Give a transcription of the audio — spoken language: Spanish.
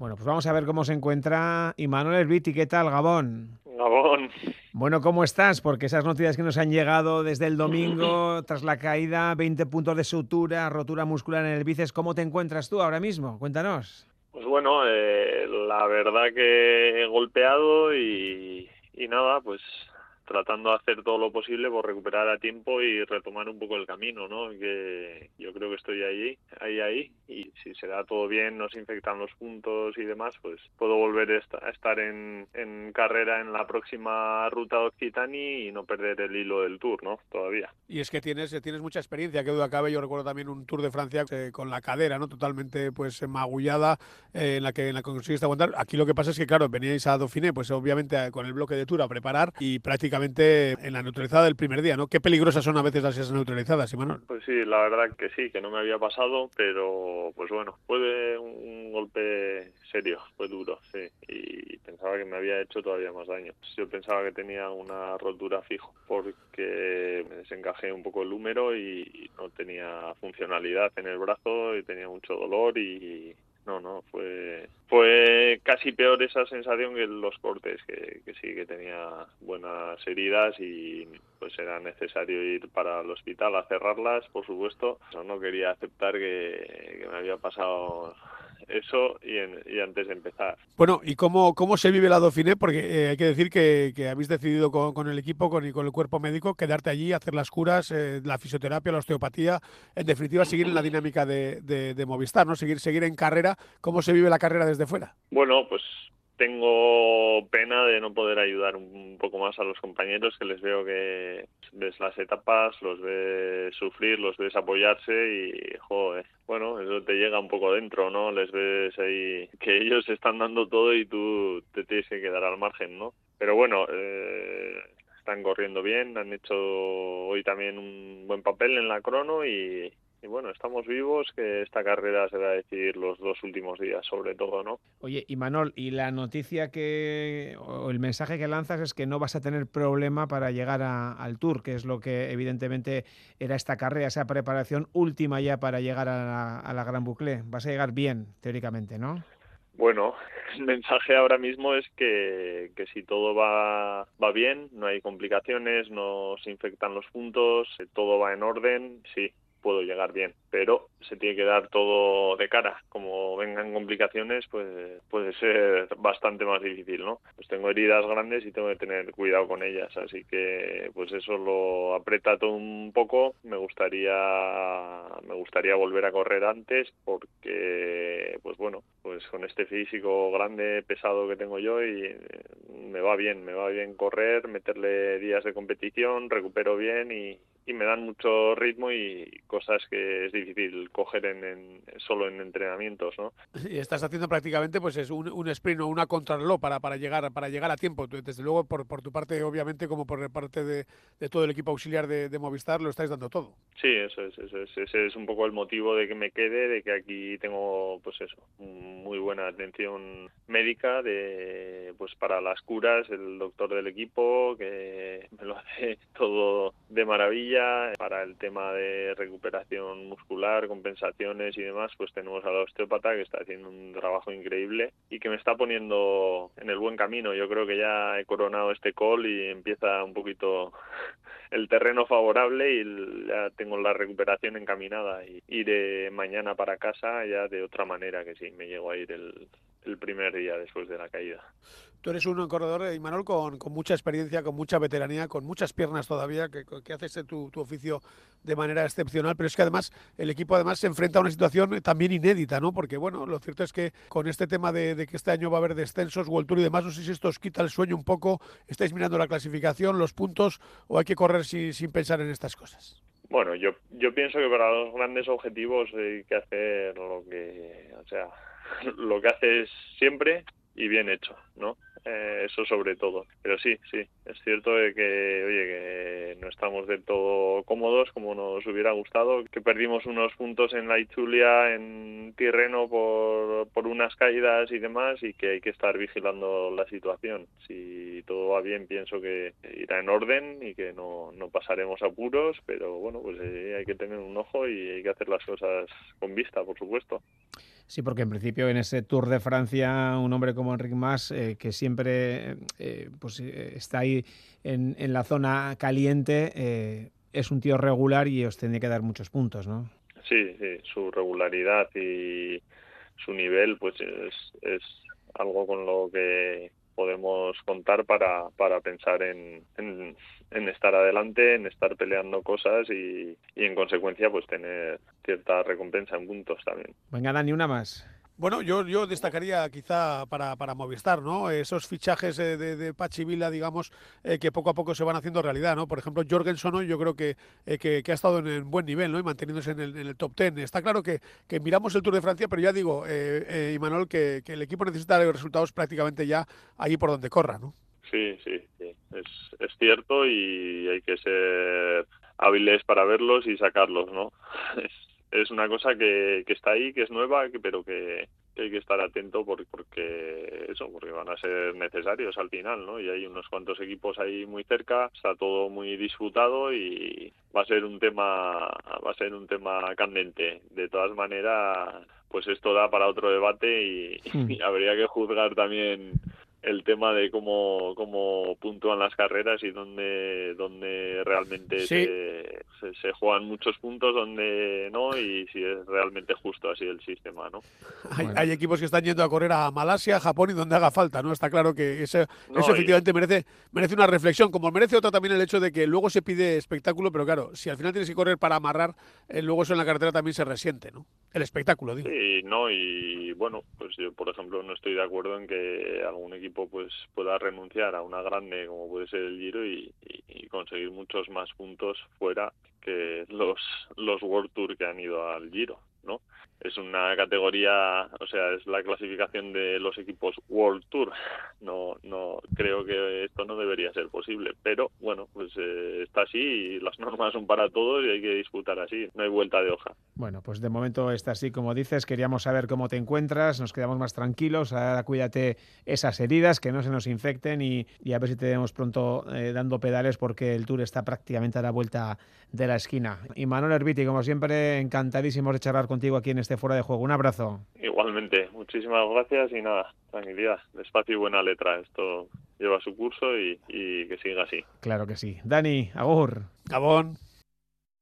Bueno, pues vamos a ver cómo se encuentra Imanuel Herbiti. ¿Qué tal, Gabón? Gabón. Bueno, ¿cómo estás? Porque esas noticias que nos han llegado desde el domingo, tras la caída, 20 puntos de sutura, rotura muscular en el bíceps, ¿cómo te encuentras tú ahora mismo? Cuéntanos. Pues bueno, eh, la verdad que he golpeado y, y nada, pues tratando de hacer todo lo posible por recuperar a tiempo y retomar un poco el camino, ¿no? Que yo creo que estoy ahí, ahí, ahí, y si se da todo bien, no se infectan los puntos y demás, pues puedo volver a estar en, en carrera en la próxima ruta de Occitani y no perder el hilo del Tour, ¿no? Todavía. Y es que tienes, tienes mucha experiencia, que duda cabe, yo recuerdo también un Tour de Francia eh, con la cadera, ¿no? Totalmente, pues, magullada, eh, en la que en la que conseguiste aguantar. Aquí lo que pasa es que, claro, veníais a Dauphiné, pues obviamente con el bloque de Tour a preparar y prácticamente en la neutralizada del primer día, ¿no? Qué peligrosas son a veces las esas neutralizadas, Manuel. Pues sí, la verdad que sí, que no me había pasado, pero pues bueno, fue un golpe serio, fue duro, sí, y pensaba que me había hecho todavía más daño. Yo pensaba que tenía una rotura fijo porque me desencajé un poco el húmero y no tenía funcionalidad en el brazo y tenía mucho dolor y no, no, fue fue casi peor esa sensación que los cortes, que, sí que tenía buenas heridas y pues era necesario ir para el hospital a cerrarlas, por supuesto. No quería aceptar que me había pasado eso y, antes de empezar. Bueno, ¿y cómo, cómo se vive la Dauphiné? Porque eh, hay que decir que, habéis decidido con, el equipo con, y con el cuerpo médico quedarte allí, hacer las curas, eh, la fisioterapia, la osteopatía, en definitiva seguir en la dinámica de, de, Movistar, ¿no? Seguir, seguir en carrera. ¿Cómo se vive la carrera desde fuera? Bueno, pues tengo pena de no poder ayudar un poco más a los compañeros que les veo que ves las etapas, los ves sufrir, los ves apoyarse y, joder, bueno, eso te llega un poco dentro, ¿no? Les ves ahí que ellos están dando todo y tú te tienes que quedar al margen, ¿no? Pero bueno, eh, están corriendo bien, han hecho hoy también un buen papel en la crono y, y bueno, estamos vivos, que esta carrera se va a decidir los dos últimos días, sobre todo, ¿no? Oye, y Manol, y la noticia que, o el mensaje que lanzas es que no vas a tener problema para llegar al Tour, que es lo que evidentemente era esta carrera, esa preparación última ya para llegar a la, Gran Boucle. Vas a llegar bien, teóricamente, ¿no? Bueno, el mensaje ahora mismo es que, que si todo va, va bien, no hay complicaciones, no se infectan los puntos, todo va en orden, sí, puedo llegar bien, pero se tiene que dar todo de cara. Como vengan complicaciones, pues puede ser bastante más difícil, ¿no? Pues tengo heridas grandes y tengo que tener cuidado con ellas, así que pues eso lo aprieta todo un poco. Me gustaría me gustaría volver a correr antes porque pues bueno, pues con este físico grande, pesado que tengo yo y me va bien, me va bien correr, meterle días de competición, recupero bien y, y me dan mucho ritmo y cosas que es difícil coger en, solo en entrenamientos, ¿no? Y estás haciendo prácticamente pues es un, un sprint o una contrarreloj para, para llegar para llegar a tiempo. Desde luego por, por tu parte, obviamente, como por parte de, de todo el equipo auxiliar de, Movistar, lo estáis dando todo. Sí, eso es, eso es, ese es un poco el motivo de que me quede, de que aquí tengo pues eso, muy buena atención médica de pues para las curas, el doctor del equipo que me lo hace todo maravilla para el tema de recuperación muscular, compensaciones y demás, pues tenemos a la osteópata que está haciendo un trabajo increíble y que me está poniendo en el buen camino. Yo creo que ya he coronado este call y empieza un poquito el terreno favorable y ya tengo la recuperación encaminada y iré mañana para casa ya de otra manera que sí, me llego a ir el, el primer día después de la caída. Tú eres un corredor, eh, Imanol, con, con mucha experiencia, con mucha veteranía, con muchas piernas todavía, que, que haces tu, tu, oficio de manera excepcional, pero es que además el equipo además se enfrenta a una situación también inédita, ¿no? Porque bueno, lo cierto es que con este tema de, de que este año va a haber descensos, World Tour y demás, no sé si esto os quita el sueño un poco, estáis mirando la clasificación, los puntos, o hay que correr sin, sin pensar en estas cosas. Bueno, yo, yo pienso que para los grandes objetivos hay que hacer lo que, o sea, lo que haces siempre y bien hecho, ¿no? eh, eso sobre todo. Pero sí, sí, es cierto de que, oye, que no estamos del todo cómodos como nos hubiera gustado, que perdimos unos puntos en la Ichulia, en Tirreno por, por unas caídas y demás y que hay que estar vigilando la situación. Si todo va bien, pienso que irá en orden y que no, no pasaremos apuros, pero bueno, pues eh, hay que tener un ojo y hay que hacer las cosas con vista, por supuesto. Sí, porque en principio en ese Tour de Francia un hombre como Enric Mas, eh, que siempre eh, pues, eh, está ahí en, en, la zona caliente, es un tío regular y os tiene que dar muchos puntos, ¿no? Sí, sí, su regularidad y su nivel pues es, es algo con lo que podemos contar para, para pensar en, en, en, estar adelante, en estar peleando cosas y, y, en consecuencia pues tener cierta recompensa en puntos también. Venga, Dani, una más. Bueno, yo, yo destacaría quizá para, para Movistar, ¿no? Esos fichajes de, de, de Pachi Vila, digamos, eh, que poco a poco se van haciendo realidad, ¿no? Por ejemplo, Jorgensen yo creo que, eh, que, que, ha estado en, en, buen nivel, ¿no? Y manteniéndose en el, en el top ten. Está claro que, que, miramos el Tour de Francia, pero ya digo, eh, eh, Imanol, que, que el equipo necesita resultados prácticamente ya ahí por donde corra, ¿no? Sí, sí, sí. Es, es cierto y hay que ser hábiles para verlos y sacarlos, ¿no? es una cosa que, que está ahí, que es nueva, que, pero que, que, hay que estar atento por, porque eso, porque van a ser necesarios al final, ¿no? Y hay unos cuantos equipos ahí muy cerca, está todo muy disputado y va a ser un tema, va a ser un tema candente. De todas maneras, pues esto da para otro debate y, mm. y habría que juzgar también el tema de cómo, cómo puntúan las carreras y dónde, dónde realmente sí. se, se, se, juegan muchos puntos, dónde no, y si es realmente justo así el sistema, ¿no? Hay, bueno. hay equipos que están yendo a correr a Malasia, Japón y donde haga falta, ¿no? Está claro que eso, no, eso efectivamente y... merece, merece una reflexión, como merece otra también el hecho de que luego se pide espectáculo, pero claro, si al final tienes que correr para amarrar, eh, luego eso en la carretera también se resiente, ¿no? El espectáculo, digo. Sí, no, y bueno, pues yo, por ejemplo, no estoy de acuerdo en que algún equipo pues pueda renunciar a una grande como puede ser el Giro y, y, y, conseguir muchos más puntos fuera que los los World Tour que han ido al Giro, ¿no? Es una categoría, o sea, es la clasificación de los equipos World Tour. No, no creo que esto no debería ser posible, pero bueno, pues eh, está así y las normas son para todos y hay que disputar así. No hay vuelta de hoja. Bueno, pues de momento está así como dices. Queríamos saber cómo te encuentras, nos quedamos más tranquilos. Ahora cuídate esas heridas, que no se nos infecten y, y a ver si te vemos pronto eh, dando pedales porque el Tour está prácticamente a la vuelta de la esquina. Y Manuel Herbiti, como siempre, encantadísimos de charlar contigo aquí en este Fuera de Juego. Un abrazo. Igualmente, muchísimas gracias y nada, tranquilidad, despacio y buena letra. Esto lleva su curso y, y que siga así. Claro que sí. Dani, Agur. Gabón.